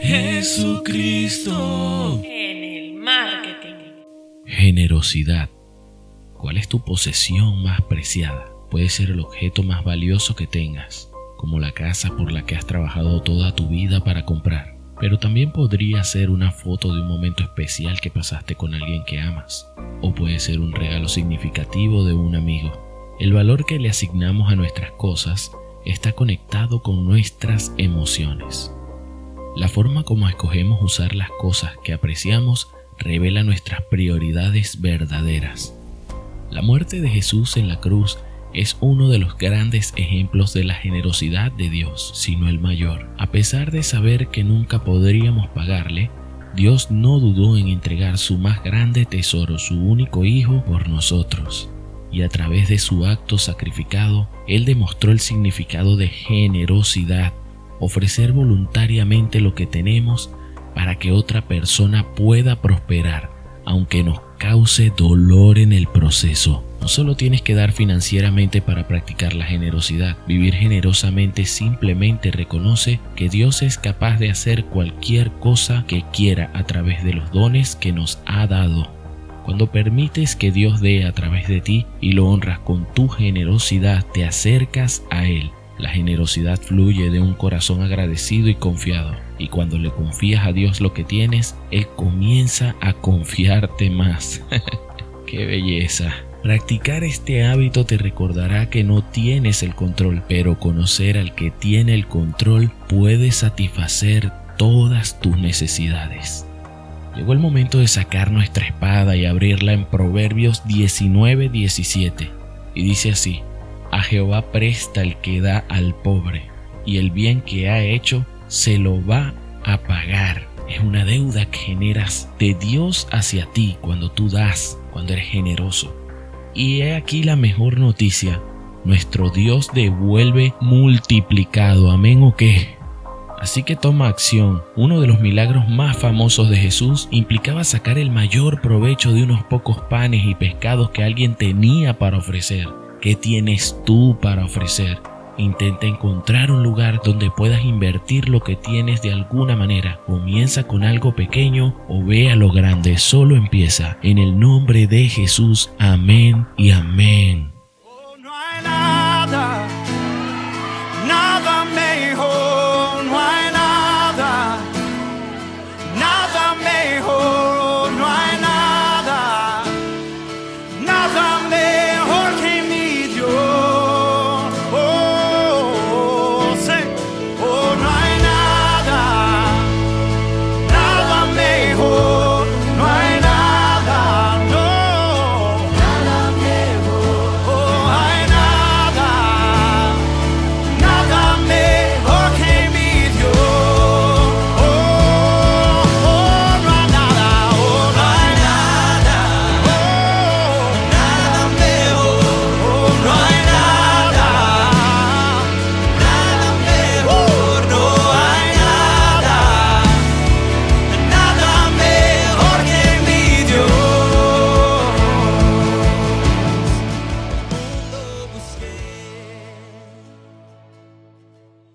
Jesucristo. En el marketing. Generosidad. ¿Cuál es tu posesión más preciada? Puede ser el objeto más valioso que tengas, como la casa por la que has trabajado toda tu vida para comprar. Pero también podría ser una foto de un momento especial que pasaste con alguien que amas. O puede ser un regalo significativo de un amigo. El valor que le asignamos a nuestras cosas está conectado con nuestras emociones. La forma como escogemos usar las cosas que apreciamos revela nuestras prioridades verdaderas. La muerte de Jesús en la cruz es uno de los grandes ejemplos de la generosidad de Dios, sino el mayor. A pesar de saber que nunca podríamos pagarle, Dios no dudó en entregar su más grande tesoro, su único Hijo, por nosotros. Y a través de su acto sacrificado, Él demostró el significado de generosidad ofrecer voluntariamente lo que tenemos para que otra persona pueda prosperar, aunque nos cause dolor en el proceso. No solo tienes que dar financieramente para practicar la generosidad, vivir generosamente simplemente reconoce que Dios es capaz de hacer cualquier cosa que quiera a través de los dones que nos ha dado. Cuando permites que Dios dé a través de ti y lo honras con tu generosidad, te acercas a Él la generosidad fluye de un corazón agradecido y confiado. Y cuando le confías a Dios lo que tienes, Él comienza a confiarte más. ¡Qué belleza! Practicar este hábito te recordará que no tienes el control, pero conocer al que tiene el control puede satisfacer todas tus necesidades. Llegó el momento de sacar nuestra espada y abrirla en Proverbios 19:17. Y dice así, a Jehová presta el que da al pobre, y el bien que ha hecho se lo va a pagar. Es una deuda que generas de Dios hacia ti cuando tú das, cuando eres generoso. Y he aquí la mejor noticia. Nuestro Dios devuelve multiplicado. Amén o qué. Así que toma acción. Uno de los milagros más famosos de Jesús implicaba sacar el mayor provecho de unos pocos panes y pescados que alguien tenía para ofrecer. ¿Qué tienes tú para ofrecer? Intenta encontrar un lugar donde puedas invertir lo que tienes de alguna manera. Comienza con algo pequeño o ve a lo grande. Solo empieza. En el nombre de Jesús. Amén y amén.